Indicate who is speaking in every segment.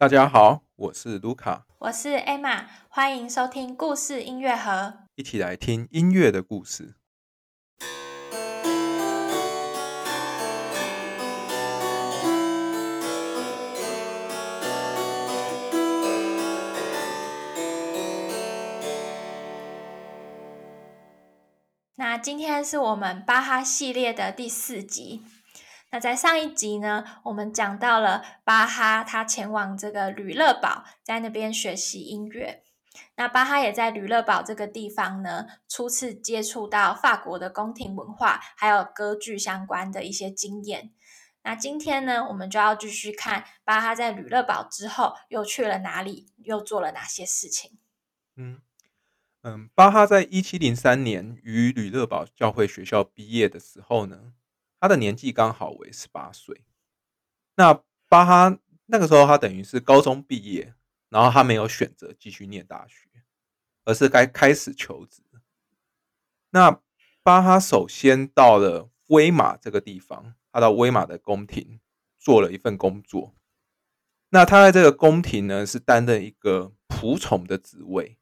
Speaker 1: 大家好，我是卢卡，
Speaker 2: 我是 Emma，欢迎收听故事音乐盒，
Speaker 1: 一起来听音乐的故事。
Speaker 2: 那今天是我们巴哈系列的第四集。那在上一集呢，我们讲到了巴哈他前往这个吕勒堡，在那边学习音乐。那巴哈也在吕勒堡这个地方呢，初次接触到法国的宫廷文化，还有歌剧相关的一些经验。那今天呢，我们就要继续看巴哈在吕勒堡之后又去了哪里，又做了哪些事情。
Speaker 1: 嗯。嗯，巴哈在一七零三年于吕勒堡教会学校毕业的时候呢，他的年纪刚好为十八岁。那巴哈那个时候，他等于是高中毕业，然后他没有选择继续念大学，而是该开始求职。那巴哈首先到了威马这个地方，他到威马的宫廷做了一份工作。那他在这个宫廷呢，是担任一个仆从的职位。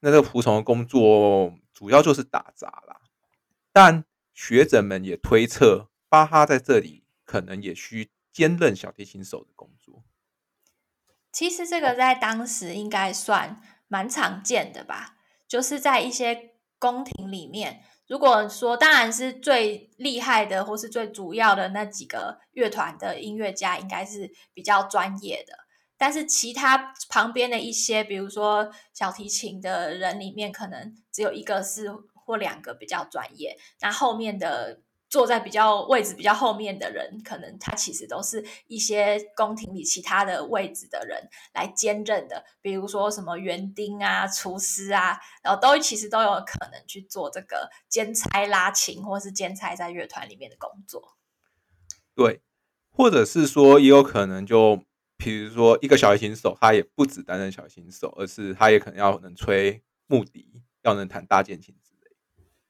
Speaker 1: 那这个仆从的工作主要就是打杂啦，但学者们也推测巴哈在这里可能也需兼任小提琴手的工作。
Speaker 2: 其实这个在当时应该算蛮常见的吧，就是在一些宫廷里面，如果说当然是最厉害的或是最主要的那几个乐团的音乐家，应该是比较专业的。但是其他旁边的一些，比如说小提琴的人里面，可能只有一个是或两个比较专业。那后面的坐在比较位置比较后面的人，可能他其实都是一些宫廷里其他的位置的人来兼任的。比如说什么园丁啊、厨师啊，然后都其实都有可能去做这个兼差拉琴，或是兼差在乐团里面的工作。
Speaker 1: 对，或者是说也有可能就。比如说，一个小提琴手，他也不只担任小提琴手，而是他也可能要能吹木笛，要能弹大键琴之类，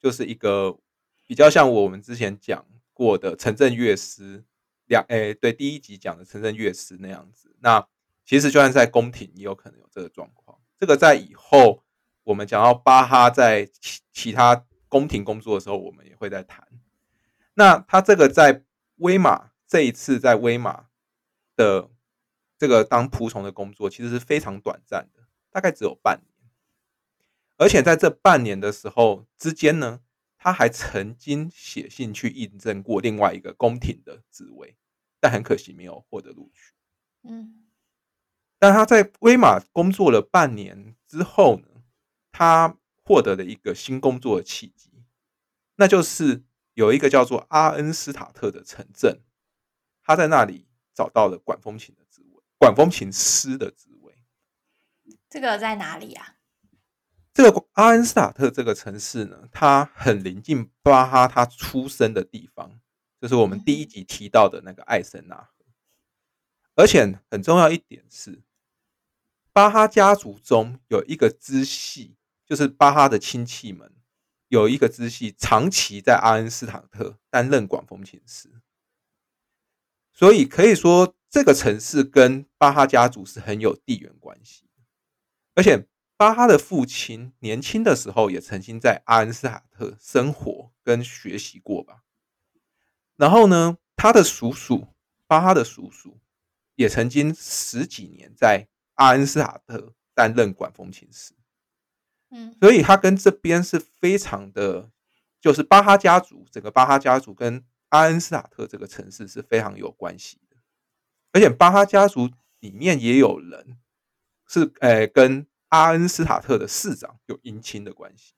Speaker 1: 就是一个比较像我们之前讲过的城镇乐师两诶，对，第一集讲的城镇乐师那样子。那其实就算在宫廷，也有可能有这个状况。这个在以后我们讲到巴哈在其其他宫廷工作的时候，我们也会在谈。那他这个在威马这一次在威马的。这个当仆从的工作其实是非常短暂的，大概只有半年。而且在这半年的时候之间呢，他还曾经写信去应征过另外一个宫廷的职位，但很可惜没有获得录取。嗯，但他在威马工作了半年之后呢，他获得了一个新工作的契机，那就是有一个叫做阿恩斯塔特的城镇，他在那里找到了管风琴的职位。管风琴师的职位，
Speaker 2: 这个在哪里啊？
Speaker 1: 这个阿恩斯塔特这个城市呢，它很临近巴哈他出生的地方，就是我们第一集提到的那个艾森纳河。而且很重要一点是，巴哈家族中有一个支系，就是巴哈的亲戚们有一个支系，长期在阿恩斯塔特担任管风琴师，所以可以说。这个城市跟巴哈家族是很有地缘关系，而且巴哈的父亲年轻的时候也曾经在阿恩斯塔特生活跟学习过吧。然后呢，他的叔叔巴哈的叔叔也曾经十几年在阿恩斯塔特担任管风琴师，嗯，所以他跟这边是非常的，就是巴哈家族整个巴哈家族跟阿恩斯塔特这个城市是非常有关系的。而且巴哈家族里面也有人是诶跟阿恩斯塔特的市长有姻亲的关系，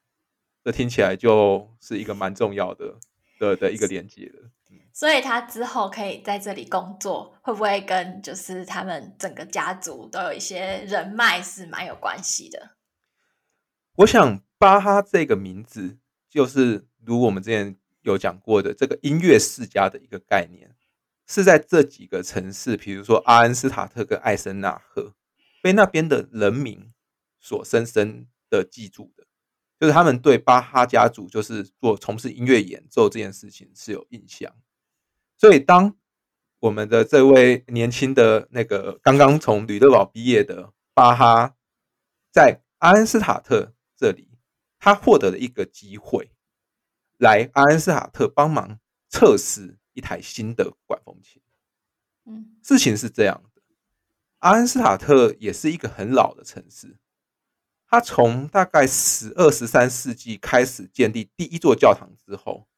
Speaker 1: 这听起来就是一个蛮重要的的的一个连接的。
Speaker 2: 所以他之后可以在这里工作，会不会跟就是他们整个家族都有一些人脉是蛮有关系的？
Speaker 1: 我想巴哈这个名字就是如我们之前有讲过的这个音乐世家的一个概念。是在这几个城市，比如说阿恩斯塔特跟艾森纳赫，被那边的人民所深深的记住的，就是他们对巴哈家族就是做从事音乐演奏这件事情是有印象。所以当我们的这位年轻的那个刚刚从吕德堡毕业的巴哈，在阿恩斯塔特这里，他获得了一个机会，来阿恩斯塔特帮忙测试一台新的管风琴。
Speaker 2: 嗯
Speaker 1: 事情是这样的，阿恩斯塔特也是一个很老的城市，他从大概十二、十三世纪开始建立第一座教堂之后，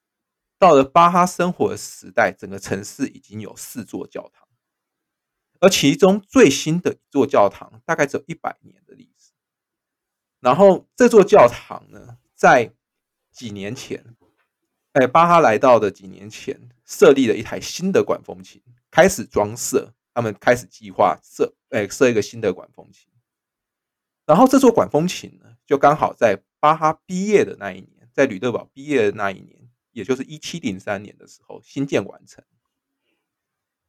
Speaker 1: 到了巴哈生活的时代，整个城市已经有四座教堂，而其中最新的一座教堂大概只有一百年的历史。然后这座教堂呢，在几年前，哎，巴哈来到的几年前，设立了一台新的管风琴，开始装设，他们开始计划设，哎，设一个新的管风琴。然后这座管风琴呢，就刚好在巴哈毕业的那一年，在吕德堡毕业的那一年，也就是一七零三年的时候，新建完成。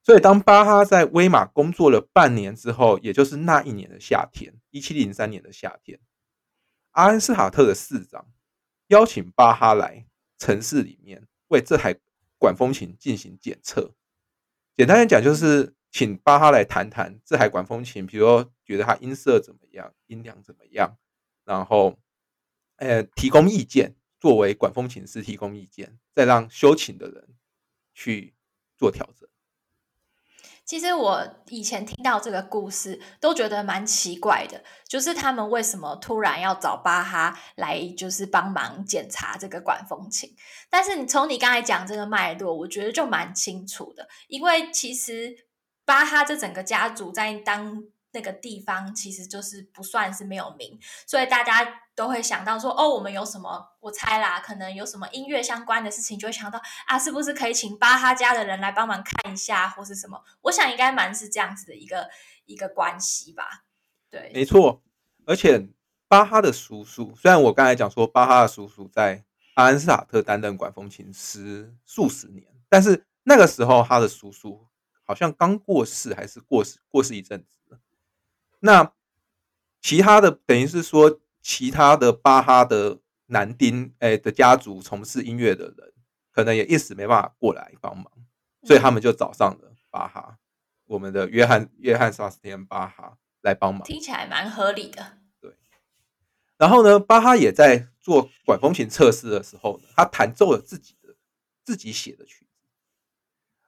Speaker 1: 所以，当巴哈在威马工作了半年之后，也就是那一年的夏天，一七零三年的夏天，阿恩斯塔特的市长邀请巴哈来城市里面为这台管风琴进行检测。简单来讲，就是请巴哈来谈谈这台管风琴，比如说觉得它音色怎么样，音量怎么样，然后呃提供意见，作为管风琴师提供意见，再让修琴的人去做调整。
Speaker 2: 其实我以前听到这个故事，都觉得蛮奇怪的，就是他们为什么突然要找巴哈来，就是帮忙检查这个管风琴。但是你从你刚才讲这个脉络，我觉得就蛮清楚的，因为其实巴哈这整个家族在当那个地方，其实就是不算是没有名，所以大家都会想到说，哦，我们有什么？我猜啦，可能有什么音乐相关的事情，就会想到啊，是不是可以请巴哈家的人来帮忙看一下，或是什么？我想应该蛮是这样子的一个一个关系吧。对，
Speaker 1: 没错，而且巴哈的叔叔，虽然我刚才讲说巴哈的叔叔在阿恩斯塔特担任管风琴师数十年，但是那个时候他的叔叔好像刚过世，还是过世过世一阵子。那其他的等于是说，其他的巴哈的男丁哎、的家族从事音乐的人，可能也一时没办法过来帮忙，所以他们就找上了巴哈，我们的约翰约翰萨斯蒂安巴哈来帮忙。
Speaker 2: 听起来蛮合理的。
Speaker 1: 对然后呢，巴哈也在做管风琴测试的时候呢，他弹奏了自己的自己写的曲子，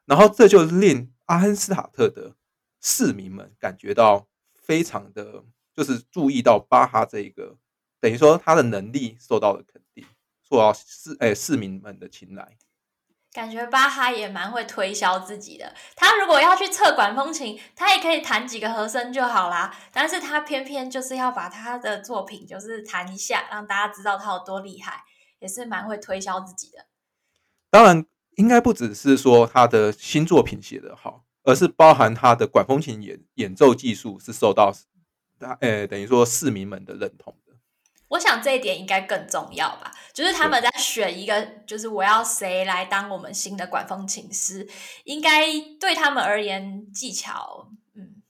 Speaker 1: 然后这就令阿恩斯塔特的市民们感觉到非常的，就是注意到巴哈这一个，等于说他的能力受到了肯定，受到市诶、市民们的青睐。
Speaker 2: 感觉巴哈也蛮会推销自己的。他如果要去测管风琴，他也可以弹几个和声就好啦。但是他偏偏就是要把他的作品就是弹一下，让大家知道他有多厉害，也是蛮会推销自己的。
Speaker 1: 当然，应该不只是说他的新作品写得好，而是包含他的管风琴演演奏技术是受到他呃等于说市民们的认同的。
Speaker 2: 我想这一点应该更重要吧，就是他们在选一个，就是我要谁来当我们新的管风琴师，应该对他们而言技巧，嗯，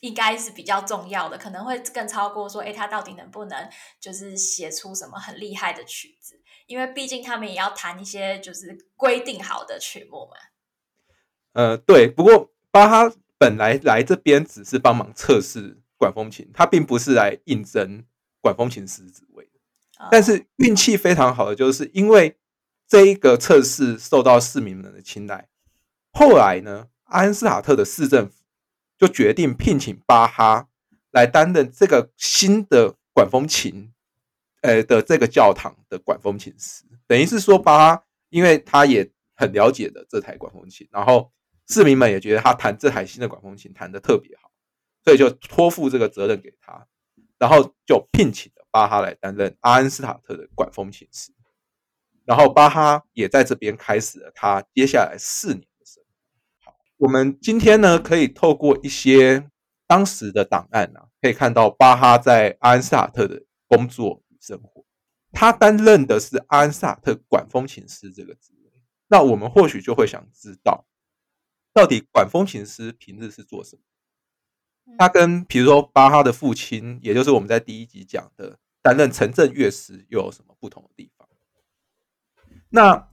Speaker 2: 应该是比较重要的，可能会更超过说，诶，他到底能不能就是写出什么很厉害的曲子？因为毕竟他们也要弹一些就是规定好的曲目嘛。
Speaker 1: 呃，对，不过巴哈本来来这边只是帮忙测试管风琴，他并不是来应征管风琴师职位但是运气非常好的，就是因为这一个测试受到市民们的青睐，后来呢，阿恩斯塔特的市政府就决定聘请巴哈来担任这个新的管风琴，呃的这个教堂的管风琴师，等于是说巴哈，因为他也很了解的这台管风琴，然后市民们也觉得他弹这台新的管风琴弹得特别好，所以就托付这个责任给他，然后就聘请了巴哈来担任阿恩斯塔特的管风琴师，然后巴哈也在这边开始了他接下来四年的生活。好，我们今天呢可以透过一些当时的档案啊，可以看到巴哈在阿恩斯塔特的工作生活。他担任的是阿恩萨特管风琴师这个职位，那我们或许就会想知道，到底管风琴师平日是做什么？他跟比如说巴哈的父亲，也就是我们在第一集讲的担任城镇乐师，又有什么不同的地方？那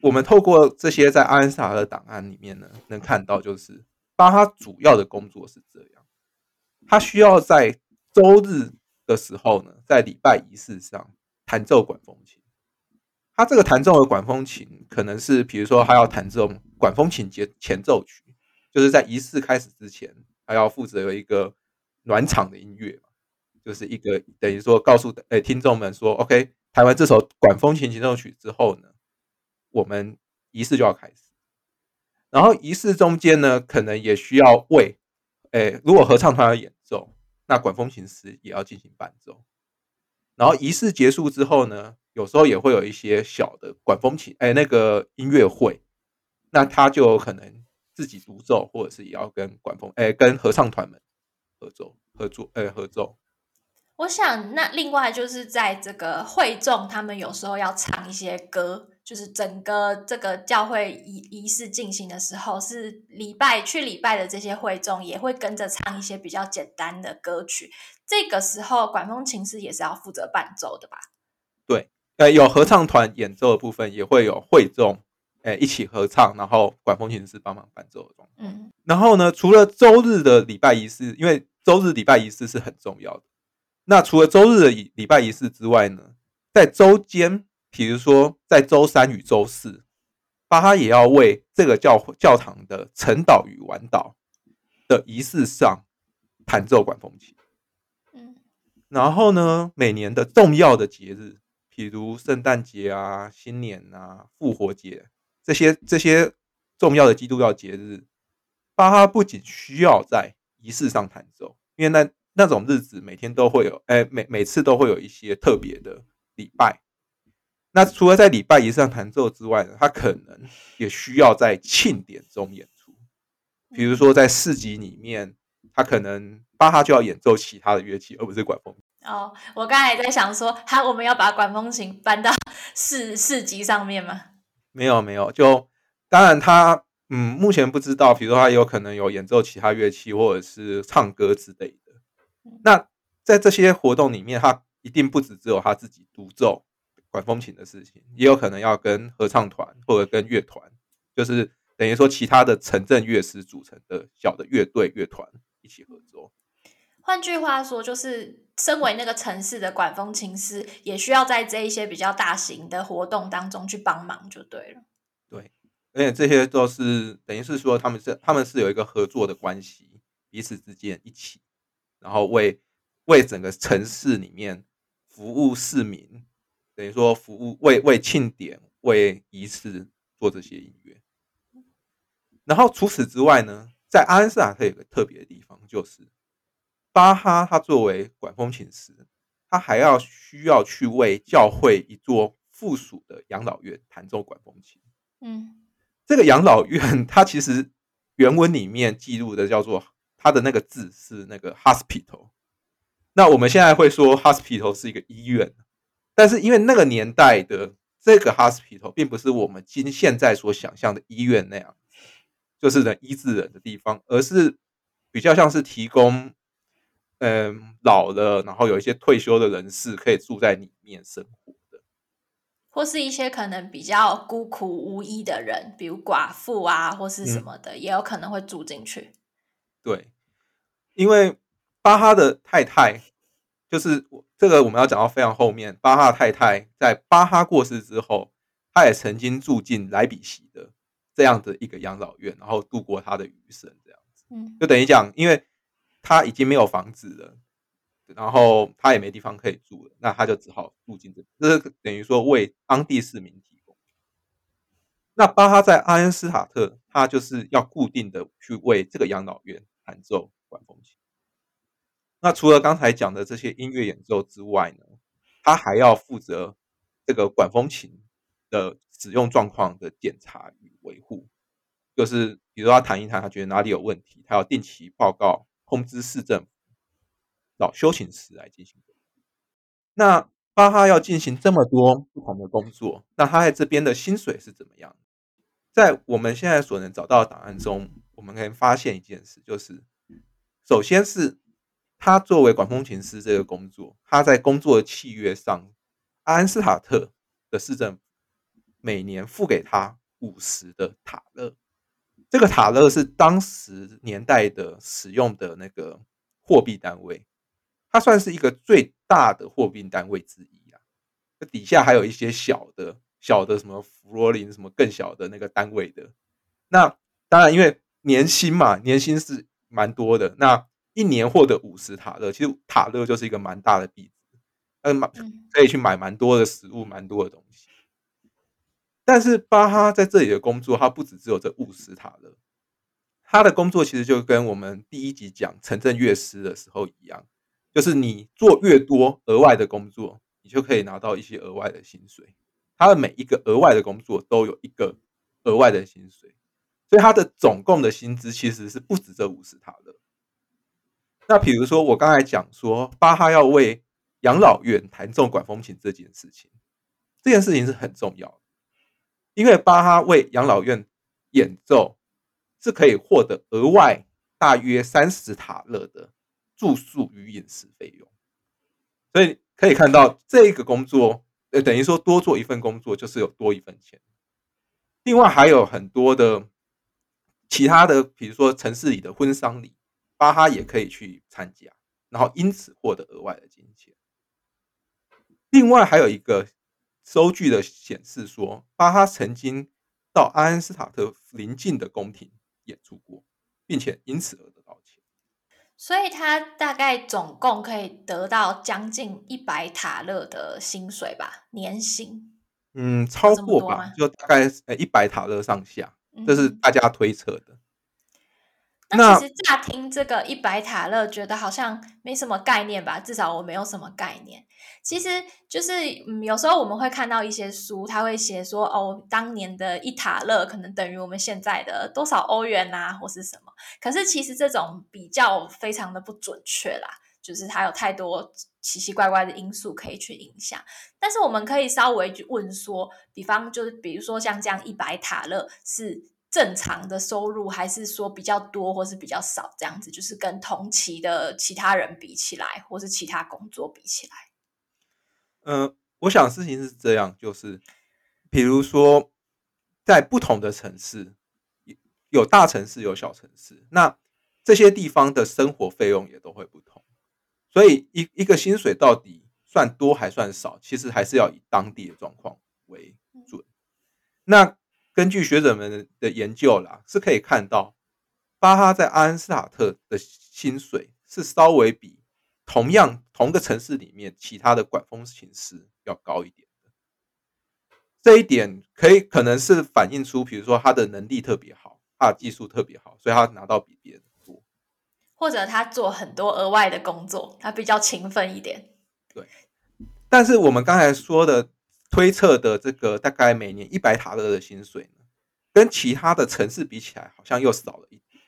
Speaker 1: 我们透过这些在阿恩斯塔特档案里面呢，能看到就是巴哈主要的工作是这样，他需要在周日的时候呢，在礼拜仪式上弹奏管风琴。他这个弹奏的管风琴，可能是比如说他要弹奏管风琴节前奏曲，就是在仪式开始之前，他要负责有一个暖场的音乐就是一个等于说告诉诶听众们说，OK，弹完这首管风琴前奏曲之后呢，我们仪式就要开始。然后仪式中间呢，可能也需要为诶，如果合唱团要演，那管风琴师也要进行伴奏。然后仪式结束之后呢？有时候也会有一些小的管风琴，哎，那个音乐会，那他就可能自己独奏，或者是也要跟管风，哎，跟合唱团们合奏、合作，哎，合奏。
Speaker 2: 我想，那另外就是在这个会众，他们有时候要唱一些歌，就是整个这个教会仪仪式进行的时候，是礼拜去礼拜的这些会众也会跟着唱一些比较简单的歌曲。这个时候，管风琴师也是要负责伴奏的吧？
Speaker 1: 对。呃，有合唱团演奏的部分，也会有会众，诶，一起合唱，然后管风琴师帮忙伴奏的。嗯，然后呢，除了周日的礼拜仪式，因为周日礼拜仪式是很重要的。那除了周日的礼拜仪式之外呢，在周间，比如说在周三与周四，巴哈也要为这个教教堂的晨祷与晚祷的仪式上弹奏管风琴。嗯，然后呢，每年的重要的节日。比如圣诞节啊、新年啊、复活节这些这些重要的基督教节日，巴哈不仅需要在仪式上弹奏，因为那那种日子每天都会有，哎，每每次都会有一些特别的礼拜。那除了在礼拜仪式上弹奏之外呢，他可能也需要在庆典中演出。比如说在市集里面，他可能巴哈就要演奏其他的乐器，而不是管风。
Speaker 2: 哦，我刚才也在想说，他我们要把管风琴搬到市市集上面吗？
Speaker 1: 没有没有，就当然他嗯，目前不知道，比如说他有可能有演奏其他乐器或者是唱歌之类的。那在这些活动里面，他一定不止只有他自己独奏管风琴的事情，也有可能要跟合唱团或者跟乐团，就是等于说其他的城镇乐师组成的小的乐队乐团一起合作。
Speaker 2: 换句话说，就是身为那个城市的管风琴师，也需要在这一些比较大型的活动当中去帮忙，就对了。
Speaker 1: 对，而且这些都是等于是说，他们是他们是有一个合作的关系，彼此之间一起，然后为为整个城市里面服务市民，等于说服务为为庆典、为仪式做这些音乐。然后除此之外呢，在阿恩斯塔特有个特别的地方，就是。巴哈他作为管风琴师，他还要需要去为教会一座附属的养老院弹奏管风琴。嗯，这个养老院，它其实原文里面记录的叫做它的那个字是那个 hospital。那我们现在会说 hospital 是一个医院，但是因为那个年代的这个 hospital 并不是我们今现在所想象的医院那样，就是能医治人的地方，而是比较像是提供。嗯，老了，然后有一些退休的人士可以住在里面生活的，
Speaker 2: 或是一些可能比较孤苦无依的人，比如寡妇啊，或是什么的，也有可能会住进去。
Speaker 1: 对，因为巴哈的太太，就是这个我们要讲到非常后面，巴哈太太在巴哈过世之后，她也曾经住进莱比锡的这样的一个养老院，然后度过她的余生，这样子，嗯，就等于讲，因为。他已经没有房子了，然后他也没地方可以住了，那他就只好住进这，这是等于说为当地市民提供。那巴哈在阿恩斯塔特，他就是要固定的去为这个养老院弹奏管风琴。那除了刚才讲的这些音乐演奏之外呢，他还要负责这个管风琴的使用状况的检查与维护，就是比如他弹一弹，他觉得哪里有问题，他要定期报告。通知市政府找修琴师来进行。那巴哈要进行这么多不同的工作，那他在这边的薪水是怎么样？在我们现在所能找到的档案中，我们可以发现一件事，就是首先是他作为管风琴师这个工作，他在工作的契约上，阿恩斯塔特的市政府每年付给他五十的塔勒。这个塔勒是当时年代的使用的那个货币单位，它算是一个最大的货币单位之一啊。那底下还有一些小的、小的什么弗罗林什么更小的那个单位的。那当然，因为年薪嘛，年薪是蛮多的。那一年获得五十塔勒，其实塔勒就是一个蛮大的币值，嗯，买可以去买蛮多的食物，蛮多的东西。但是巴哈在这里的工作，他不只只有这五十塔勒，他的工作其实就跟我们第一集讲城镇乐师的时候一样，就是你做越多额外的工作，你就可以拿到一些额外的薪水。他的每一个额外的工作都有一个额外的薪水，所以他的总共的薪资其实是不止这五十塔勒。那比如说我刚才讲说，巴哈要为养老院弹奏管风琴这件事情，这件事情是很重要的。因为巴哈为养老院演奏，是可以获得额外大约三十塔勒的住宿与饮食费用，所以可以看到这个工作，呃，等于说多做一份工作就是有多一份钱。另外还有很多的其他的，比如说城市里的婚丧礼，巴哈也可以去参加，然后因此获得额外的金钱。另外还有一个。收据的显示说，巴哈曾经到阿恩斯塔特邻近的宫廷演出过，并且因此而得到钱。
Speaker 2: 所以他大概总共可以得到将近一百塔勒的薪水吧，年薪。
Speaker 1: 嗯，超过吧，就大概呃一百塔勒上下，这是大家推测的。
Speaker 2: 那其实乍听这个一百塔勒，觉得好像没什么概念吧？至少我没有什么概念。其实就是嗯有时候我们会看到一些书，他会写说哦，当年的一塔勒可能等于我们现在的多少欧元啊，或是什么。可是其实这种比较非常的不准确啦，就是它有太多奇奇怪怪的因素可以去影响。但是我们可以稍微去问说，比方就是比如说像这样一百塔勒是。正常的收入还是说比较多，或是比较少，这样子就是跟同期的其他人比起来，或是其他工作比起来。
Speaker 1: 嗯，我想事情是这样，就是比如说在不同的城市，有大城市有小城市，那这些地方的生活费用也都会不同，所以一一个薪水到底算多还算少，其实还是要以当地的状况为准。那根据学者们的研究啦，是可以看到巴哈在阿恩斯塔特的薪水是稍微比同样同个城市里面其他的管风琴师要高一点的。这一点可以可能是反映出，比如说他的能力特别好，他的技术特别好，所以他拿到比别人多，
Speaker 2: 或者他做很多额外的工作，他比较勤奋一点。
Speaker 1: 对，但是我们刚才说的。推测的这个大概每年一百塔勒的薪水呢，跟其他的城市比起来，好像又少了一点。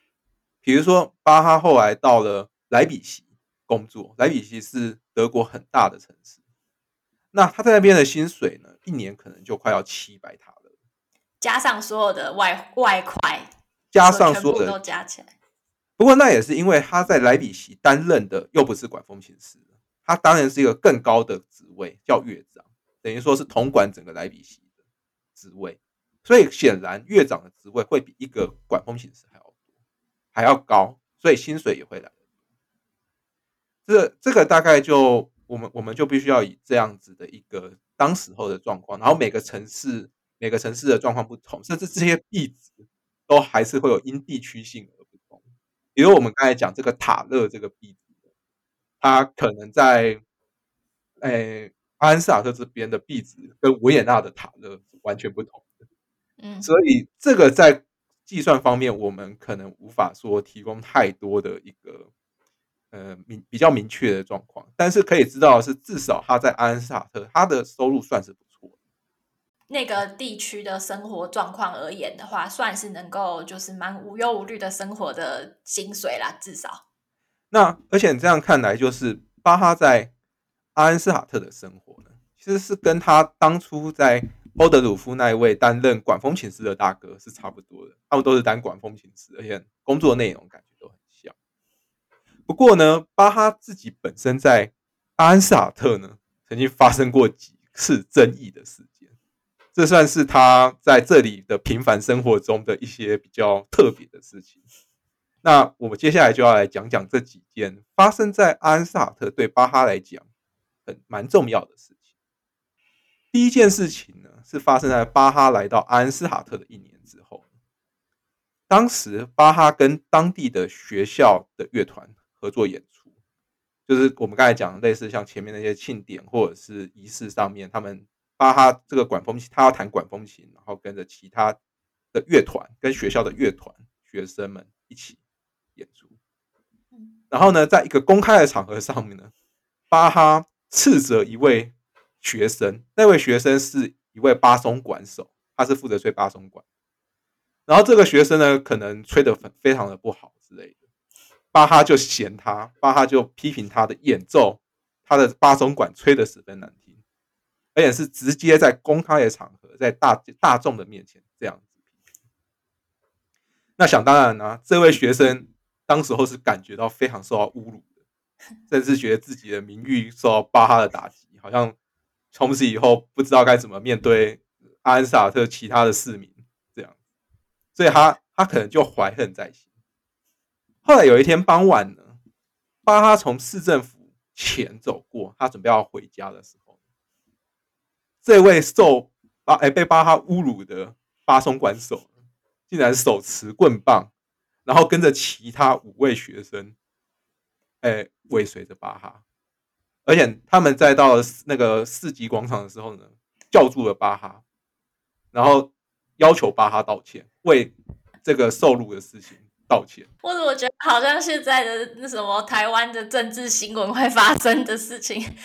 Speaker 1: 比如说，巴哈后来到了莱比锡工作，莱比锡是德国很大的城市，那他在那边的薪水呢，一年可能就快要七百塔勒，
Speaker 2: 加上所有的外外快，
Speaker 1: 加上所有的
Speaker 2: 都加起来。
Speaker 1: 不过那也是因为他在莱比锡担任的又不是管风琴师，他当然是一个更高的职位，叫乐长。等于说是统管整个莱比锡的职位，所以显然院长的职位会比一个管风琴师还要多，还要高，所以薪水也会来。这这个大概就我们我们就必须要以这样子的一个当时候的状况，然后每个城市每个城市的状况不同，甚至这些币值都还是会有因地区性而不同。比如我们刚才讲这个塔勒这个币值，它可能在诶。阿恩斯塔特这边的壁纸跟维也纳的塔勒是完全不同的，
Speaker 2: 嗯，
Speaker 1: 所以这个在计算方面，我们可能无法说提供太多的一个呃明比较明确的状况，但是可以知道的是，至少他在阿恩斯塔特他的收入算是不错。
Speaker 2: 那个地区的生活状况而言的话，算是能够就是蛮无忧无虑的生活的薪水啦，至少。
Speaker 1: 那而且这样看来，就是巴哈在。阿恩斯塔特的生活呢，其实是跟他当初在欧德鲁夫那一位担任管风琴师的大哥是差不多的。他们都是担管风琴师，而且工作内容感觉都很像。不过呢，巴哈自己本身在阿恩斯塔特呢，曾经发生过几次争议的事件。这算是他在这里的平凡生活中的一些比较特别的事情。那我们接下来就要来讲讲这几件发生在阿恩斯塔特对巴哈来讲很蛮重要的事情。第一件事情呢，是发生在巴哈来到阿恩斯塔特的一年之后。当时巴哈跟当地的学校的乐团合作演出，就是我们刚才讲类似像前面那些庆典或者是仪式上面，他们巴哈这个管风琴，他要弹管风琴，然后跟着其他的乐团跟学校的乐团学生们一起演出。然后呢，在一个公开的场合上面呢，巴哈斥责一位学生，那位学生是一位巴松管手，他是负责吹巴松管。然后这个学生呢，可能吹的非非常的不好之类的，巴哈就嫌他，巴哈就批评他的演奏，他的巴松管吹的十分难听，而且是直接在公开的场合，在大大众的面前这样子。那想当然呢，这位学生当时候是感觉到非常受到侮辱，甚至觉得自己的名誉受到巴哈的打击，好像从此以后不知道该怎么面对阿恩萨特其他的市民这样。所以他他可能就怀恨在心。后来有一天傍晚呢，巴哈从市政府前走过，他准备要回家的时候，这位受巴哎被巴哈侮辱的巴松管手，竟然手持棍棒，然后跟着其他五位学生，哎尾随着巴哈，而且他们在到那个市级广场的时候呢，叫住了巴哈，然后。要求巴哈道歉，为这个受辱的事情道歉。
Speaker 2: 或者我觉得好像现在的那什么台湾的政治新闻会发生的事情，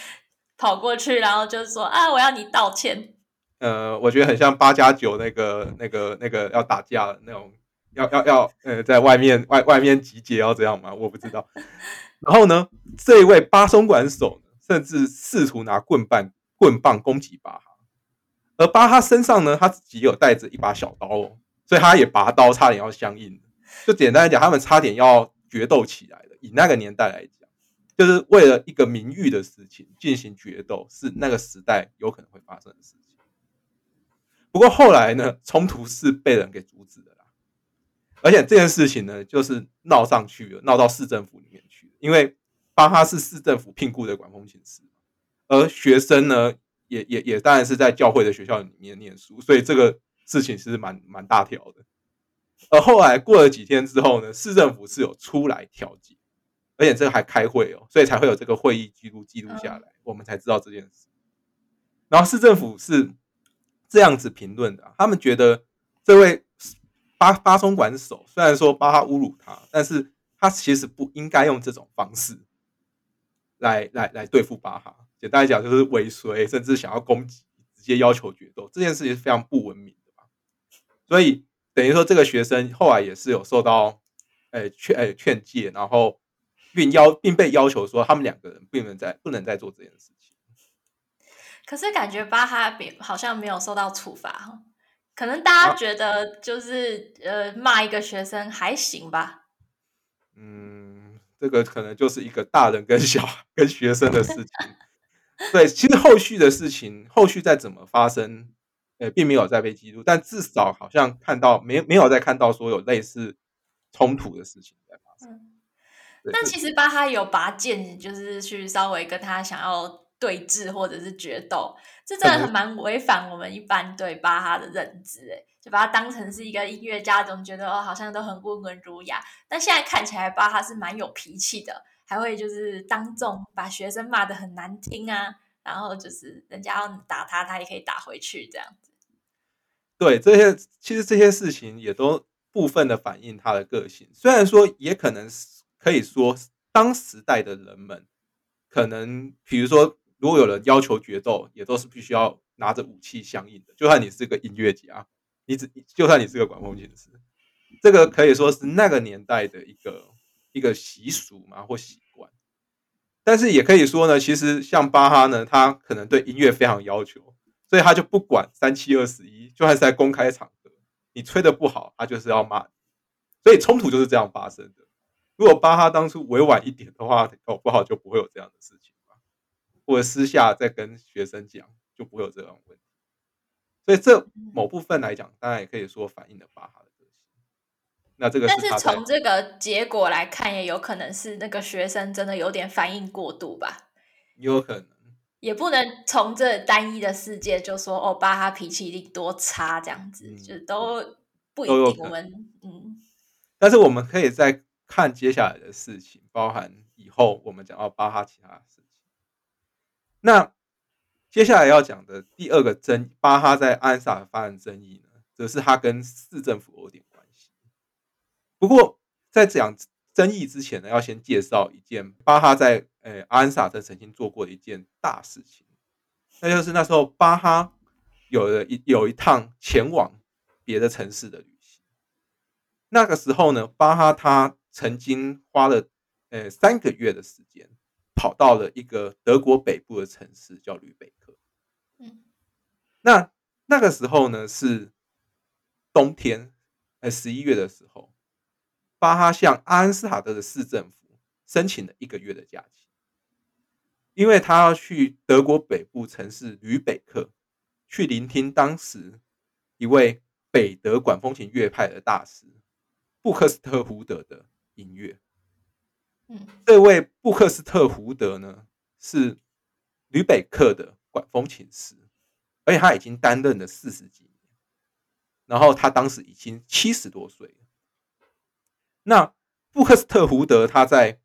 Speaker 2: 跑过去然后就说啊，我要你道歉。
Speaker 1: 呃，我觉得很像八加九那个那个那个要打架的那种，要要要呃，在外面外外面集结要这样吗？我不知道。然后呢，这一位巴松管手甚至试图拿棍棒棍棒攻击巴哈。而巴哈身上呢，他自己有带着一把小刀哦，所以他也拔刀，差点要相应。就简单来讲，他们差点要决斗起来了。以那个年代来讲，就是为了一个名誉的事情进行决斗，是那个时代有可能会发生的事情。不过后来呢，冲突是被人给阻止的啦。而且这件事情呢，就是闹上去了，闹到市政府里面。因为巴哈是市政府聘雇的管风琴师，而学生呢。也也也当然是在教会的学校里面念书，所以这个事情是蛮蛮大条的。而后来过了几天之后呢，市政府是有出来调解，而且这个还开会哦，所以才会有这个会议记录记录下来，我们才知道这件事。然后市政府是这样子评论的，他们觉得这位巴巴松管手虽然说巴哈侮辱他，但是他其实不应该用这种方式来来来对付巴哈。简单来讲，就是尾随，甚至想要攻击，直接要求决斗，这件事情是非常不文明的吧？所以等于说，这个学生后来也是有受到，诶劝诶劝诫，然后并要并被要求说，他们两个人不能再不能再做这件事情。
Speaker 2: 可是感觉巴哈比好像没有受到处罚，可能大家觉得就是呃骂一个学生还行吧？
Speaker 1: 嗯，这个可能就是一个大人跟小跟学生的事情。对，其实后续的事情，后续再怎么发生，呃，并没有再被记录，但至少好像看到没没有再看到说有类似冲突的事情在发生。
Speaker 2: 但其实巴哈有拔剑，就是去稍微跟他想要对峙或者是决斗，这真的很蛮违反我们一般对巴哈的认知，哎，就把他当成是一个音乐家，总觉得哦好像都很温文儒雅，但现在看起来巴哈是蛮有脾气的。还会就是当众把学生骂的很难听啊，然后就是人家要打他，他也可以打回去这样子。
Speaker 1: 对，这些其实这些事情也都部分的反映他的个性。虽然说也可能是可以说，当时代的人们可能，比如说如果有人要求决斗，也都是必须要拿着武器相应的。就算你是个音乐家，你只就算你是个管风琴师，这个可以说是那个年代的一个一个习俗嘛，或习惯。但是也可以说呢，其实像巴哈呢，他可能对音乐非常要求，所以他就不管三七二十一，就算是在公开场合，你吹的不好，他就是要骂你。所以冲突就是这样发生的。如果巴哈当初委婉一点的话，搞不好就不会有这样的事情。或者私下再跟学生讲，就不会有这种问题。所以这某部分来讲，当然也可以说反映了巴哈的个性。那这个
Speaker 2: 但是从这个结果来看，也有可能是那个学生真的有点反应过度吧。
Speaker 1: 有可能，
Speaker 2: 也不能从这单一的世界就说哦，巴哈脾气一定多差这样子，
Speaker 1: 嗯
Speaker 2: 就都不一定。我们嗯
Speaker 1: 但是我们可以再看接下来的事情，包含以后我们讲到巴哈其他。那接下来要讲的第二个争巴哈在安萨发生争议呢，则是他跟市政府有点关系。不过在讲争议之前呢，要先介绍一件巴哈在呃安萨特曾经做过的一件大事情，那就是那时候巴哈有了一有一趟前往别的城市的旅行。那个时候呢，巴哈他曾经花了呃三个月的时间，跑到了一个德国北部的城市叫吕贝克。
Speaker 2: 嗯
Speaker 1: 那那个时候呢是冬天，呃十一月的时候，巴哈向阿恩斯塔德的市政府申请了一个月的假期，因为他要去德国北部城市吕北克去聆听当时一位北德管风琴乐派的大师布克斯特胡德的音乐。这位布克斯特胡德呢是吕北克的管风琴师，而且他已经担任了四十几年，然后他当时已经七十多岁了。那布克斯特胡德他在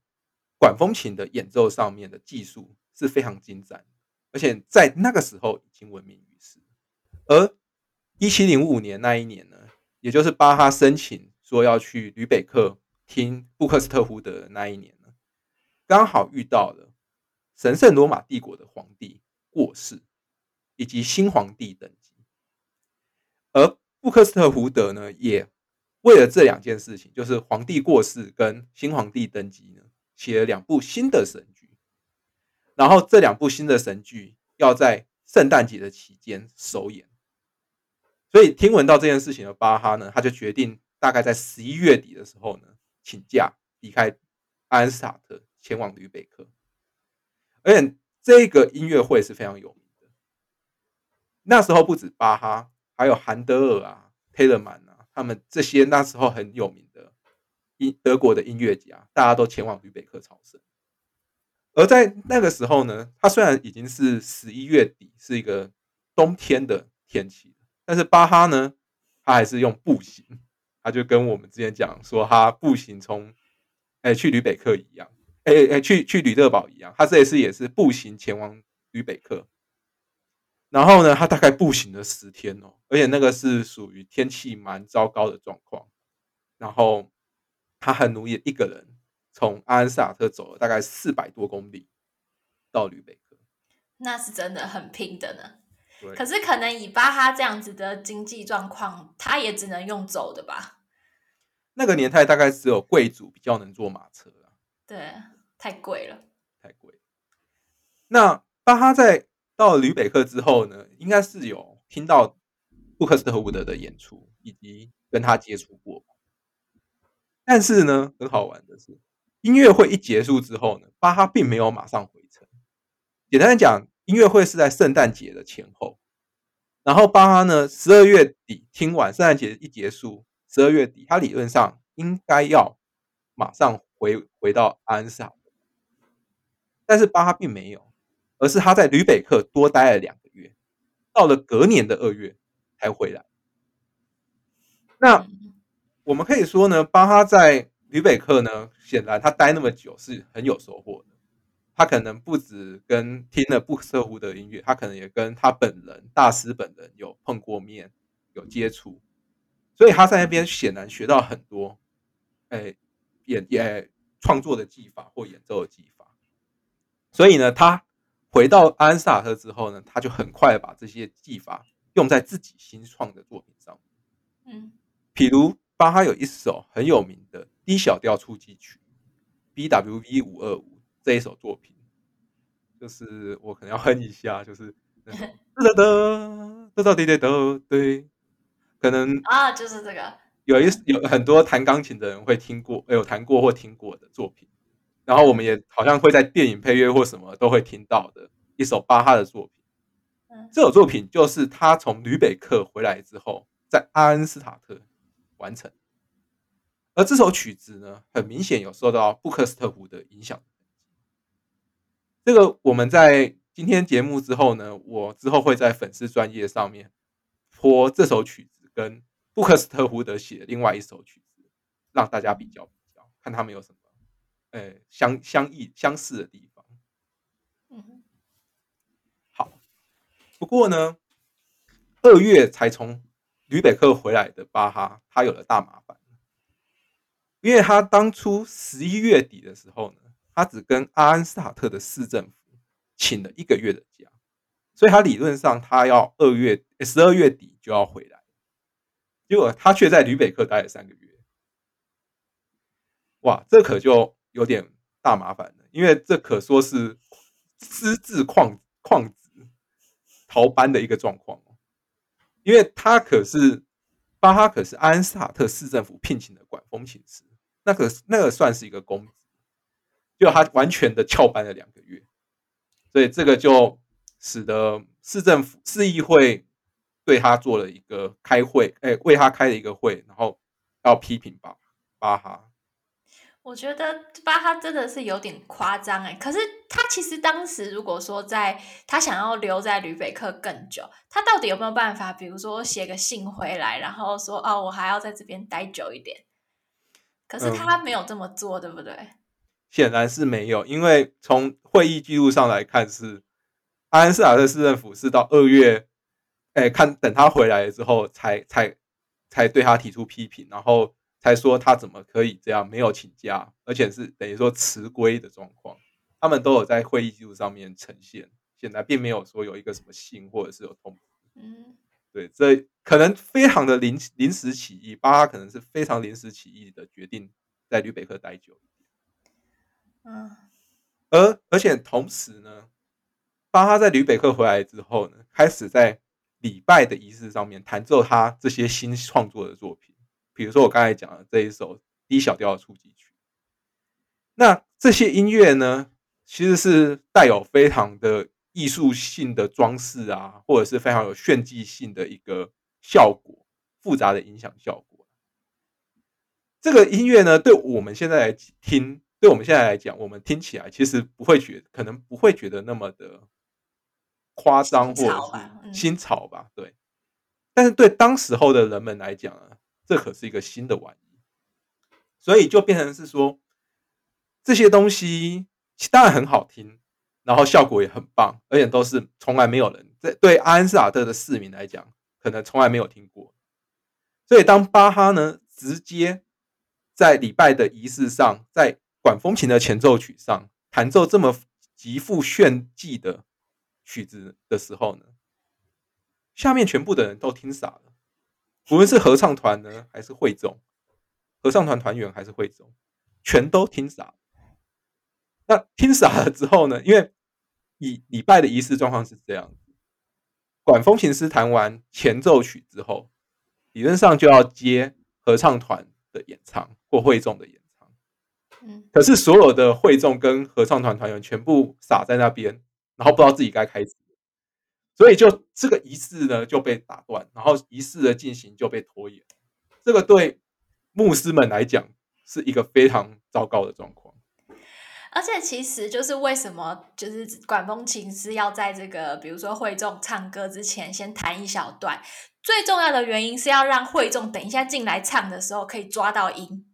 Speaker 1: 管风琴的演奏上面的技术是非常精湛，而且在那个时候已经闻名于世。而一七零五年那一年呢，也就是巴哈申请说要去吕北克听布克斯特胡德的那一年，刚好遇到了神圣罗马帝国的皇帝过世，以及新皇帝登基。而布克斯特胡德呢，也为了这两件事情，就是皇帝过世跟新皇帝登基呢，写了两部新的神剧。然后这两部新的神剧要在圣诞节的期间首演。所以听闻到这件事情的巴哈呢，他就决定大概在十一月底的时候呢，请假离开阿恩斯塔特，前往吕北克。而且这个音乐会是非常有名的。那时候不止巴哈，还有韩德尔啊、佩勒曼啊，他们这些那时候很有名的音德国的音乐家，大家都前往吕北克朝圣。而在那个时候呢，他虽然已经是十一月底，是一个冬天的天气，但是巴哈呢，他还是用步行，他就跟我们之前讲说，他步行从哎去吕北克一样，哎哎去去吕乐堡一样，他这一次也是步行前往吕北克。然后呢，他大概步行了十天哦，而且那个是属于天气蛮糟糕的状况。然后他很努力，一个人从阿恩萨特走了大概四百多公里到吕北克。
Speaker 2: 那是真的很拼的呢。
Speaker 1: 对
Speaker 2: 可是可能以巴哈这样子的经济状况，他也只能用走的吧？
Speaker 1: 那个年代大概只有贵族比较能坐马车啊，
Speaker 2: 对，太贵了。
Speaker 1: 太贵。那巴哈在到了吕北克之后呢，应该是有听到布克斯特伍德的演出，以及跟他接触过。但是呢，很好玩的是，音乐会一结束之后呢，巴哈并没有马上回城。简单的讲，音乐会是在圣诞节的前后，然后巴哈呢，十二月底听完圣诞节一结束，十二月底他理论上应该要马上回回到阿恩萨，但是巴哈并没有，而是他在吕北克多待了两个月，到了隔年的二月才回来。那我们可以说呢，巴哈在吕北克呢，显然他待那么久是很有收获的。他可能不止跟听了布瑟胡的音乐，他可能也跟他本人大师本人有碰过面，有接触，所以他在那边显然学到很多，哎，演也创作的技法或演奏的技法。所以呢，他回到阿恩萨特之后呢，他就很快把这些技法用在自己新创的作品上。
Speaker 2: 嗯
Speaker 1: 譬如巴哈有一首很有名的 D 小调初级曲 BWV 五二五这一首作品，就是我可能要哼一下，就是那种哒哒哒哒哒滴滴哒对，可能
Speaker 2: 啊，就是这个。
Speaker 1: 有一有很多弹钢琴的人会听过，有弹过或听过的作品，然后我们也好像会在电影配乐或什么都会听到的一首巴哈的作品。这首作品就是他从吕北克回来之后，在阿恩斯塔特完成。而这首曲子呢，很明显有受到布克斯特湖的影响。这个我们在今天节目之后呢，我之后会在粉丝专业上面播这首曲子跟布克斯特胡德写的另外一首曲子，让大家比较比较，看他们有什么呃相相异相似的地方。
Speaker 2: 嗯
Speaker 1: 好，不过呢，二月才从吕北克回来的巴哈，他有了大麻烦，因为他当初十一月底的时候呢，他只跟阿恩斯塔特的市政府请了一个月的假，所以他理论上他要二月十二月底就要回来，结果他却在吕北克待了三个月，哇，这可就有点大麻烦了，因为这可说是私自旷旷职逃班的一个状况哦，因为他可是巴哈可是安斯塔特市政府聘请的管风琴师，那个那个算是一个公职，就他完全的翘班了两个月，所以这个就使得市政府市议会对他做了一个开会，哎、为他开了一个会，然后要批评巴巴哈。
Speaker 2: 我觉得巴哈真的是有点夸张哎，可是他其实当时如果说在他想要留在吕北克更久，他到底有没有办法，比如说写个信回来，然后说哦，我还要在这边待久一点？可是他没有这么做，对不对？
Speaker 1: 显然是没有，因为从会议记录上来看是，阿恩斯塔特市政府是到二月，哎，看等他回来之后才才才对他提出批评，然后才说他怎么可以这样没有请假，而且是等于说辞归的状况，他们都有在会议记录上面呈现，现在并没有说有一个什么信或者是有通知。
Speaker 2: 嗯，
Speaker 1: 对，这可能非常的临临时起意，巴哈可能是非常临时起意的决定在吕北克待久。
Speaker 2: 嗯
Speaker 1: 而而且同时呢，巴哈在吕北克回来之后呢，开始在礼拜的仪式上面弹奏他这些新创作的作品，比如说我刚才讲的这一首 D 小调的初级曲。那这些音乐呢，其实是带有非常的艺术性的装饰啊，或者是非常有炫技性的一个效果，复杂的音响效果。这个音乐呢，对我们现在来听。对我们现在来讲，我们听起来其实不会觉，可能不会觉得那么的夸张或
Speaker 2: 新潮
Speaker 1: 者是新潮吧，对。但是对当时候的人们来讲啊，这可是一个新的玩意，所以就变成是说，这些东西当然很好听，然后效果也很棒，而且都是从来没有人在对阿恩斯塔特的市民来讲，可能从来没有听过。所以当巴哈呢直接在礼拜的仪式上，在管风琴的前奏曲上弹奏这么极富炫技的曲子的时候呢，下面全部的人都听傻了，无论是合唱团呢，还是会众，合唱团团员还是会众，全都听傻。那听傻了之后呢，因为以礼拜的仪式状况是这样子，管风琴师弹完前奏曲之后，理论上就要接合唱团的演唱或会众的演唱。
Speaker 2: 嗯
Speaker 1: 可是所有的会众跟合唱团团员全部傻在那边，然后不知道自己该开始，所以就这个仪式呢就被打断，然后仪式的进行就被拖延。这个对牧师们来讲是一个非常糟糕的状况。
Speaker 2: 而且其实就是为什么就是管风琴师要在这个比如说会众唱歌之前先弹一小段，最重要的原因是要让会众等一下进来唱的时候可以抓到音，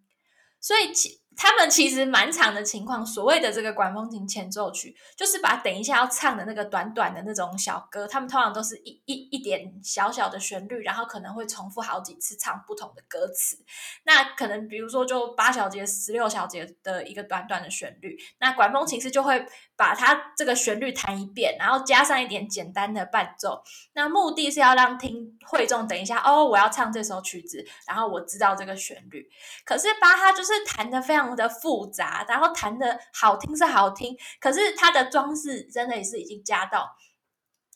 Speaker 2: 所以其他们其实蛮长的情况，所谓的这个管风琴前奏曲，就是把等一下要唱的那个短短的那种小歌，他们通常都是一一一点小小的旋律，然后可能会重复好几次唱不同的歌词。那可能比如说就八小节、十六小节的一个短短的旋律，那管风琴师就会把它这个旋律弹一遍，然后加上一点简单的伴奏。那目的是要让听会众等一下哦，我要唱这首曲子，然后我知道这个旋律。可是巴哈就是弹的非常的复杂，然后弹的好听是好听，可是它的装饰真的也是已经加到。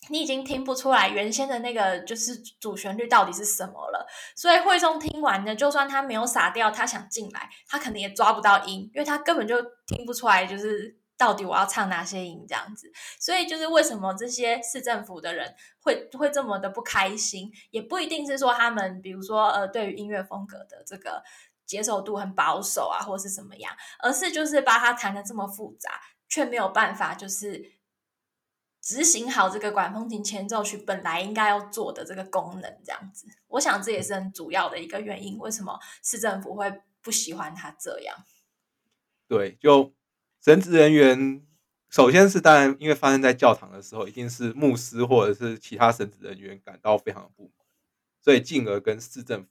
Speaker 2: 你已经听不出来原先的那个就是主旋律到底是什么了，所以会众听完呢，就算他没有傻掉，他想进来，他可能也抓不到音，因为他根本就听不出来就是到底我要唱哪些音这样子。所以就是为什么这些市政府的人会会这么的不开心，也不一定是说他们比如说呃对于音乐风格的这个接受度很保守啊，或是怎么样，而是就是把它弹的这么复杂，却没有办法就是。执行好这个管风琴前奏曲本来应该要做的这个功能，这样子，我想这也是很主要的一个原因。为什么市政府会不喜欢他这样？
Speaker 1: 对，就神职人员，首先是当然，因为发生在教堂的时候，一定是牧师或者是其他神职人员感到非常的不满，所以进而跟市政府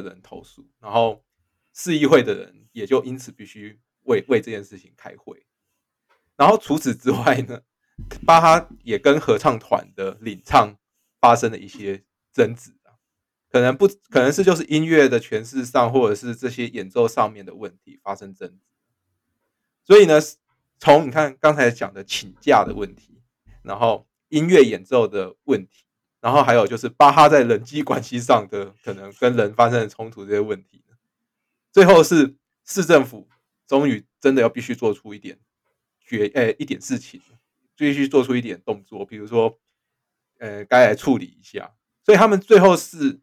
Speaker 1: 的人投诉，然后市议会的人也就因此必须为为这件事情开会。然后除此之外呢？巴哈也跟合唱团的领唱发生了一些争执啊，可能不可能是就是音乐的诠释上，或者是这些演奏上面的问题发生争执。所以呢，从你看刚才讲的请假的问题，然后音乐演奏的问题，然后还有就是巴哈在人际关系上的 可能跟人发生的冲突这些问题，最后是市政府终于真的要必须做出一点决诶一点事情。必须做出一点动作，比如说，呃，该来处理一下。所以他们最后是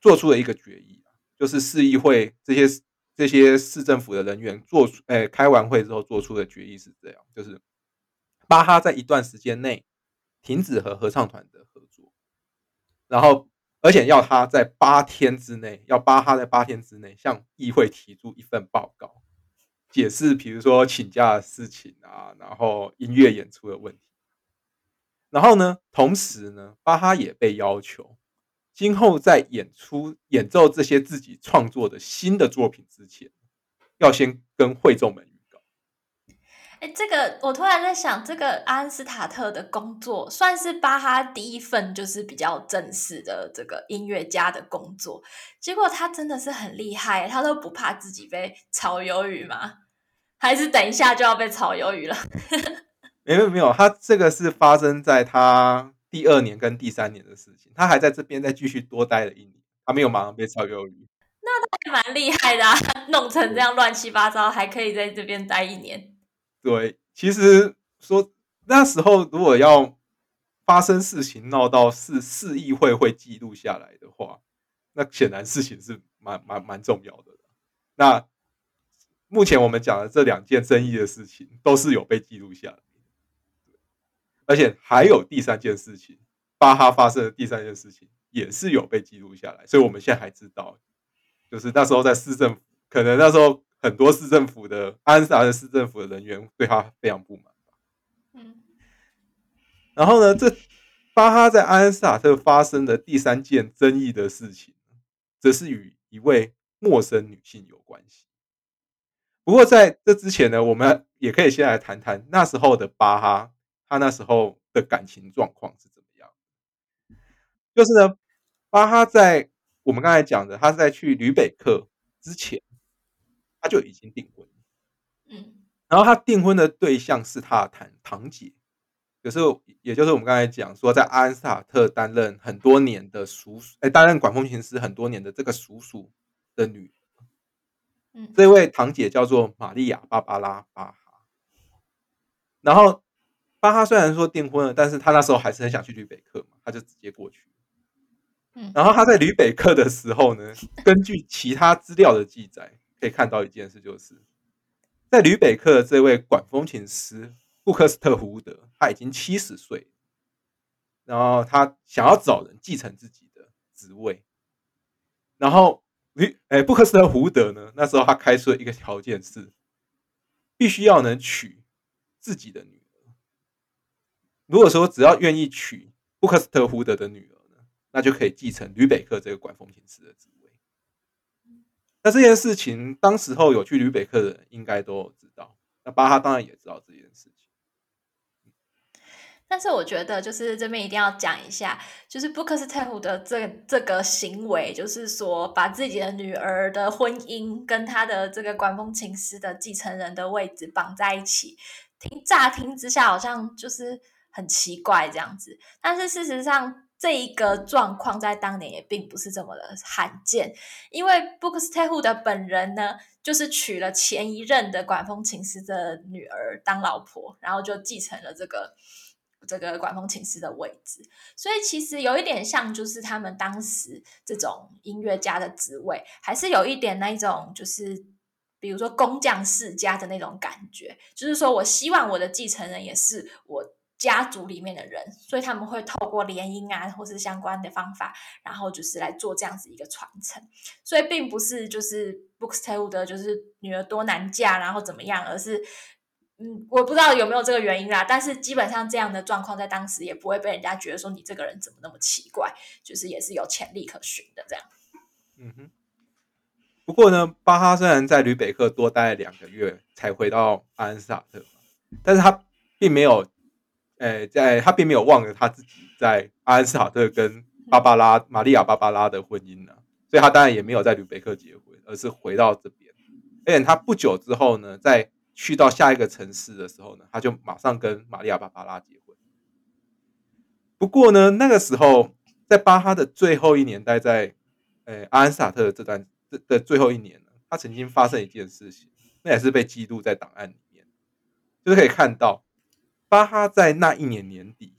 Speaker 1: 做出了一个决议，就是市议会这些这些市政府的人员做出，呃，开完会之后做出的决议是这样：，就是巴哈在一段时间内停止和合唱团的合作，然后而且要他在八天之内，要巴哈在八天之内向议会提出一份报告。解释，比如说请假的事情啊，然后音乐演出的问题，然后呢，同时呢，巴哈也被要求，今后在演出演奏这些自己创作的新的作品之前，要先跟会众们。
Speaker 2: 哎，这个我突然在想，这个阿恩斯塔特的工作算是巴哈第一份就是比较正式的这个音乐家的工作，结果他真的是很厉害，他都不怕自己被炒鱿鱼吗？还是等一下就要被炒鱿鱼了？
Speaker 1: 没有没有，他这个是发生在他第二年跟第三年的事情，他还在这边再继续多待了一年，他没有马上被炒鱿鱼。
Speaker 2: 那他还蛮厉害的，啊弄成这样乱七八糟，还可以在这边待一年。
Speaker 1: 对，其实说那时候如果要发生事情闹到市市议会会记录下来的话，那显然事情是蛮蛮蛮重要的。那。目前我们讲的这两件争议的事情，都是有被记录下来，而且还有第三件事情，巴哈发生的第三件事情也是有被记录下来，所以我们现在还知道，就是那时候在市政府，可能那时候很多市政府的安萨的市政府的人员对他非常不满。嗯，然后呢，这巴哈在安斯塔特发生的第三件争议的事情，则是与一位陌生女性有关系。不过在这之前呢，我们也可以先来谈谈那时候的巴哈，他那时候的感情状况是怎么样。就是呢，巴哈在我们刚才讲的，他在去吕北克之前，他就已经订婚。嗯，然后他订婚的对象是他堂堂姐，就是也就是我们刚才讲说，在阿恩斯塔特担任很多年的叔，哎，担任管风琴师很多年的这个叔叔的女。这位堂姐叫做玛利亚·芭芭拉·巴哈。然后巴哈虽然说订婚了，但是他那时候还是很想去吕北克嘛，他就直接过去。嗯，然后他在吕北克的时候呢，根据其他资料的记载，可以看到一件事，就是在吕北克这位管风琴师布克斯特胡德，他已经七十岁，然后他想要找人继承自己的职位，然后。吕哎，布克斯特胡德呢？那时候他开出了一个条件是，必须要能娶自己的女儿。如果说只要愿意娶布克斯特胡德的女儿呢，那就可以继承吕北克这个管风琴师的职位。那这件事情，当时候有去吕北克的人应该都知道。那巴哈当然也知道这件事情。
Speaker 2: 但是我觉得，就是这边一定要讲一下，就是布克斯特胡的这这个行为，就是说把自己的女儿的婚姻跟他的这个管风琴师的继承人的位置绑在一起，听乍听之下好像就是很奇怪这样子。但是事实上，这一个状况在当年也并不是这么的罕见，因为 Buxtehude 的本人呢，就是娶了前一任的管风琴师的女儿当老婆，然后就继承了这个这个管风琴师的位置，所以其实有一点像，就是他们当时这种音乐家的职位，还是有一点那一种，就是比如说工匠世家的那种感觉，就是说我希望我的继承人也是我。家族里面的人，所以他们会透过联姻啊，或是相关的方法，然后就是来做这样子一个传承。所以并不是就是 Buxtehude 的就是女儿多难嫁，然后怎么样，而是嗯，我不知道有没有这个原因啦。但是基本上这样的状况在当时也不会被人家觉得说你这个人怎么那么奇怪，就是也是有潜力可循的这样。
Speaker 1: 嗯哼。不过呢，巴哈虽然在吕北克多待了两个月才回到阿恩斯塔特，但是他并没有。诶，在他并没有忘了他自己在阿恩斯塔特跟芭芭拉玛利亚芭芭拉的婚姻呢，所以他当然也没有在吕贝克结婚，而是回到这边。而且他不久之后呢，在去到下一个城市的时候呢，他就马上跟玛利亚芭芭拉结婚。不过呢，那个时候在巴哈的最后一年待在呃阿恩斯塔特的这段的的最后一年呢，他曾经发生一件事情，那也是被记录在档案里面，就是可以看到。巴哈在那一年年底，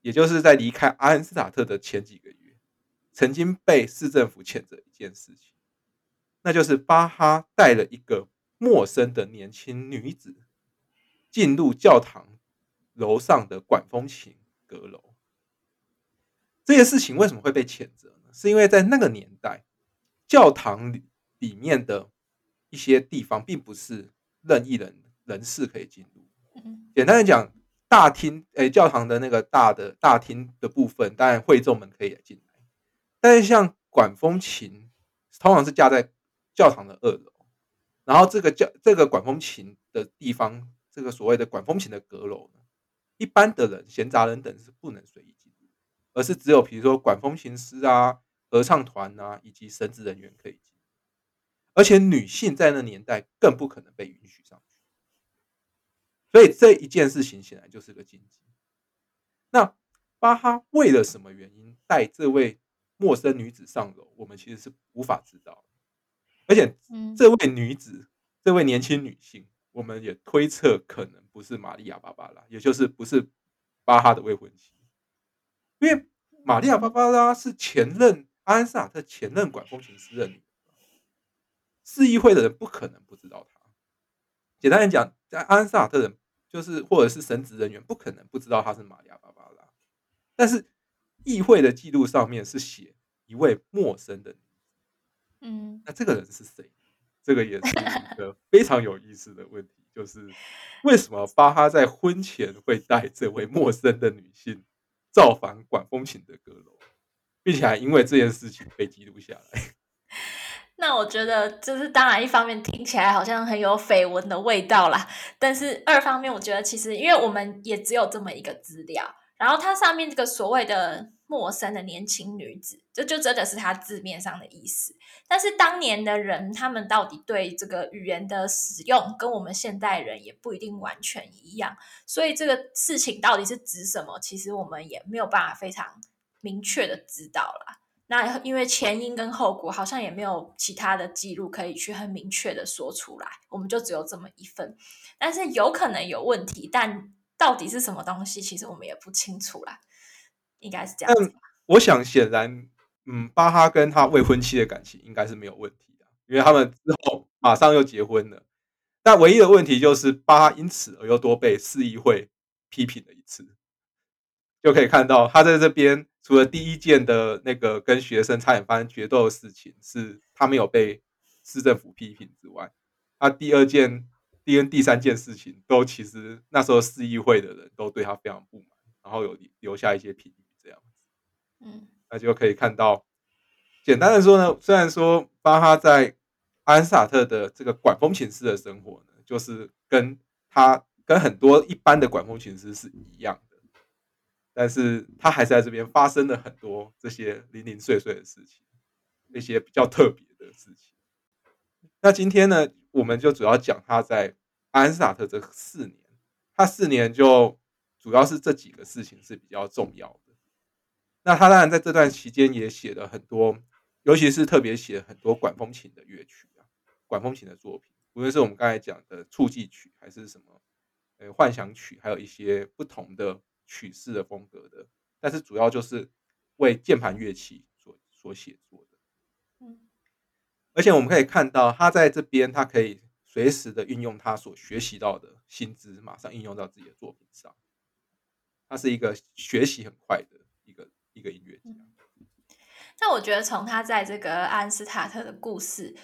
Speaker 1: 也就是在离开阿恩斯塔特的前几个月，曾经被市政府谴责一件事情，那就是巴哈带了一个陌生的年轻女子进入教堂楼上的管风琴阁楼。这件事情为什么会被谴责呢？是因为在那个年代，教堂里里面的一些地方并不是任意人人士可以进。简单的讲，大厅诶，教堂的那个大的大厅的部分，当然会众们可以进来。但是像管风琴，通常是架在教堂的二楼，然后这个教这个管风琴的地方，这个所谓的管风琴的阁楼呢，一般的人、闲杂人等是不能随意进，而是只有比如说管风琴师啊、合唱团啊以及神职人员可以进。而且女性在那年代更不可能被允许上。所以这一件事情显然就是个禁忌。那巴哈为了什么原因带这位陌生女子上楼？我们其实是无法知道。而且，这位女子，这位年轻女性，我们也推测可能不是玛利亚·芭芭拉，也就是不是巴哈的未婚妻。因为玛利亚·芭芭拉是前任阿恩斯塔特前任管风琴师的女儿，市议会的人不可能不知道她。简单来讲，在阿恩斯塔特人。就是或者是神职人员不可能不知道他是玛利亚芭芭拉，但是议会的记录上面是写一位陌生的，嗯，那这个人是谁？这个也是一个非常有意思的问题，就是为什么巴哈在婚前会带这位陌生的女性造访管风琴的阁楼，并且还因为这件事情被记录下来。
Speaker 2: 那我觉得，就是当然，一方面听起来好像很有绯闻的味道啦，但是二方面，我觉得其实，因为我们也只有这么一个资料，然后它上面这个所谓的陌生的年轻女子，这就真的是它字面上的意思。但是当年的人，他们到底对这个语言的使用，跟我们现代人也不一定完全一样，所以这个事情到底是指什么，其实我们也没有办法非常明确的知道了。那因为前因跟后果好像也没有其他的记录可以去很明确的说出来，我们就只有这么一份，但是有可能有问题，但到底是什么东西，其实我们也不清楚啦，应该是这样子。
Speaker 1: 我想显然，嗯，巴哈跟他未婚妻的感情应该是没有问题的，因为他们之后马上又结婚了。但唯一的问题就是巴哈因此而又多被市议会批评了一次。就可以看到，他在这边除了第一件的那个跟学生差点发生决斗的事情，是他没有被市政府批评之外，他第二件、第跟、第三件事情，都其实那时候市议会的人都对他非常不满，然后有留下一些评语这样子。嗯，那就可以看到，简单的说呢，虽然说巴哈在安萨特的这个管风琴师的生活呢，就是跟他跟很多一般的管风琴师是一样。但是他还是在这边发生了很多这些零零碎碎的事情，那些比较特别的事情。那今天呢，我们就主要讲他在阿恩斯塔特这四年，他四年就主要是这几个事情是比较重要的。那他当然在这段期间也写了很多，尤其是特别写很多管风琴的乐曲啊，管风琴的作品，无论是我们刚才讲的促记曲，还是什么呃幻想曲，还有一些不同的曲式的风格的，但是主要就是为键盘乐器所所写作的。
Speaker 2: 嗯，
Speaker 1: 而且我们可以看到，他在这边，他可以随时的运用他所学习到的薪资，马上应用到自己的作品上。他是一个学习很快的一个一个音乐家。
Speaker 2: 那我觉得从他在这个安斯塔特的故事，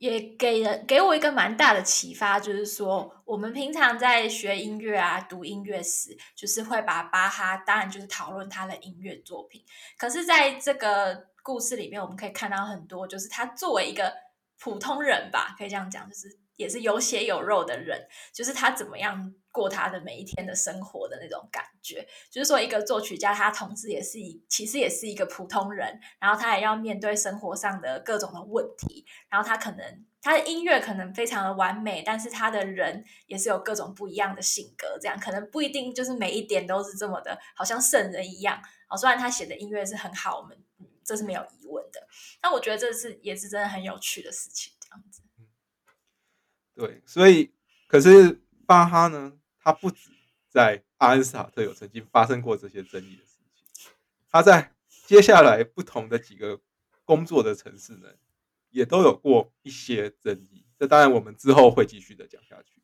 Speaker 2: 也给人给我一个蛮大的启发，就是说，我们平常在学音乐啊、读音乐时，就是会把巴哈，当然就是讨论他的音乐作品。可是，在这个故事里面，我们可以看到很多，就是他作为一个普通人吧，可以这样讲，就是也是有血有肉的人，就是他怎么样过他的每一天的生活的那种感觉。就是说，一个作曲家，他同时也是一，其实也是一个普通人，然后他也要面对生活上的各种的问题，然后他可能他的音乐可能非常的完美，但是他的人也是有各种不一样的性格，这样可能不一定就是每一点都是这么的，好像圣人一样。哦，虽然他写的音乐是很好，我们。这是没有疑问的，那我觉得这是也是真的很有趣的事情，这样子。
Speaker 1: 对，所以可是巴哈呢，他不止在阿恩斯塔特有曾经发生过这些争议的事情，他在接下来不同的几个工作的城市呢，也都有过一些争议。这当然我们之后会继续的讲下去。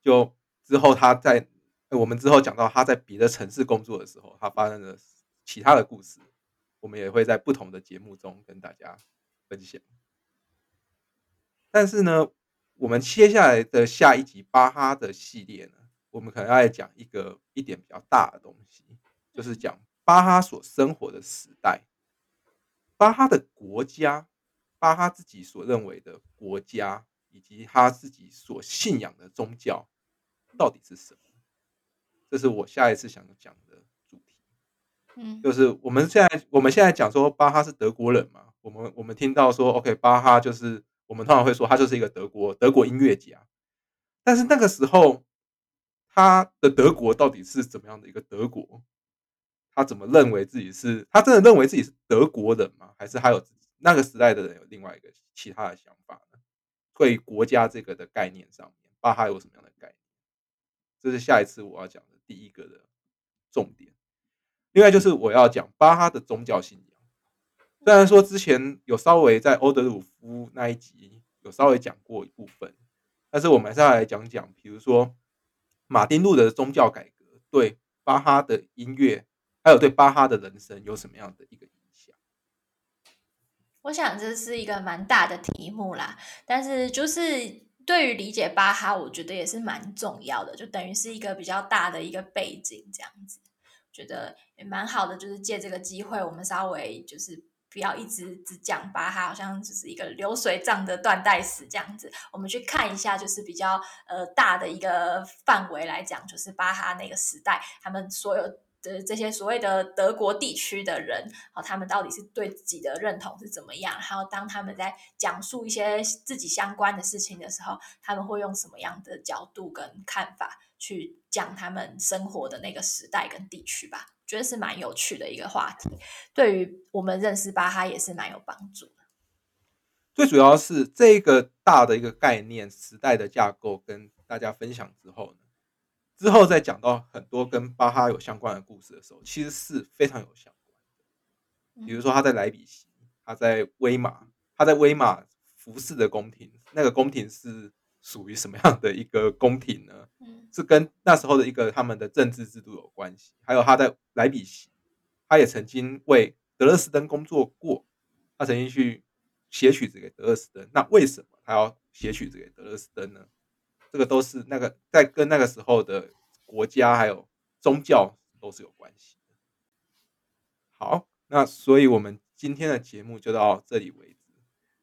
Speaker 1: 就之后他在我们之后讲到他在别的城市工作的时候，他发生了其他的故事。我们也会在不同的节目中跟大家分享。但是呢，我们接下来的下一集巴哈的系列呢，我们可能要讲一个一点比较大的东西，就是讲巴哈所生活的时代，巴哈的国家，巴哈自己所认为的国家，以及他自己所信仰的宗教到底是什么？这是我下一次想讲的。
Speaker 2: 嗯，
Speaker 1: 就是我们现在我们现在讲说巴哈是德国人嘛，我们我们听到说 OK 巴哈就是我们通常会说他就是一个德国德国音乐家，但是那个时候他的德国到底是怎么样的一个德国？他怎么认为自己是？他真的认为自己是德国人吗？还是还有那个时代的人有另外一个其他的想法呢？对国家这个的概念上面，巴哈有什么样的概念？这是下一次我要讲的第一个的重点。另外就是我要讲巴哈的宗教信仰，虽然说之前有稍微在欧德鲁夫那一集有稍微讲过一部分，但是我们还是要来讲讲，比如说马丁路的宗教改革对巴哈的音乐，还有对巴哈的人生有什么样的一个影响？
Speaker 2: 我想这是一个蛮大的题目啦，但是就是对于理解巴哈，我觉得也是蛮重要的，就等于是一个比较大的一个背景这样子。觉得也蛮好的，就是借这个机会，我们稍微就是不要一直只讲巴哈，好像就是一个流水账的断代史这样子。我们去看一下，就是比较呃大的一个范围来讲，就是巴哈那个时代，他们所有的这些所谓的德国地区的人，好，他们到底是对自己的认同是怎么样？还有当他们在讲述一些自己相关的事情的时候，他们会用什么样的角度跟看法？去讲他们生活的那个时代跟地区吧，觉得是蛮有趣的一个话题，对于我们认识巴哈也是蛮有帮助的。
Speaker 1: 最主要是这个大的一个概念时代的架构跟大家分享之后呢，之后再讲到很多跟巴哈有相关的故事的时候，其实是非常有相关的。比如说他在莱比锡，他在威马，他在威马服侍的宫廷，那个宫廷是。属于什么样的一个宫廷呢？嗯，是跟那时候的一个他们的政治制度有关系。还有他在莱比锡，他也曾经为德勒斯登工作过，他曾经去写曲子给德勒斯登。那为什么他要写曲子给德勒斯登呢？这个都是那个在跟那个时候的国家还有宗教都是有关系的。好，那所以我们今天的节目就到这里为止。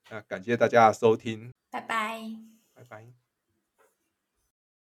Speaker 1: 那感谢大家的收听，
Speaker 2: 拜拜。
Speaker 1: 拜拜。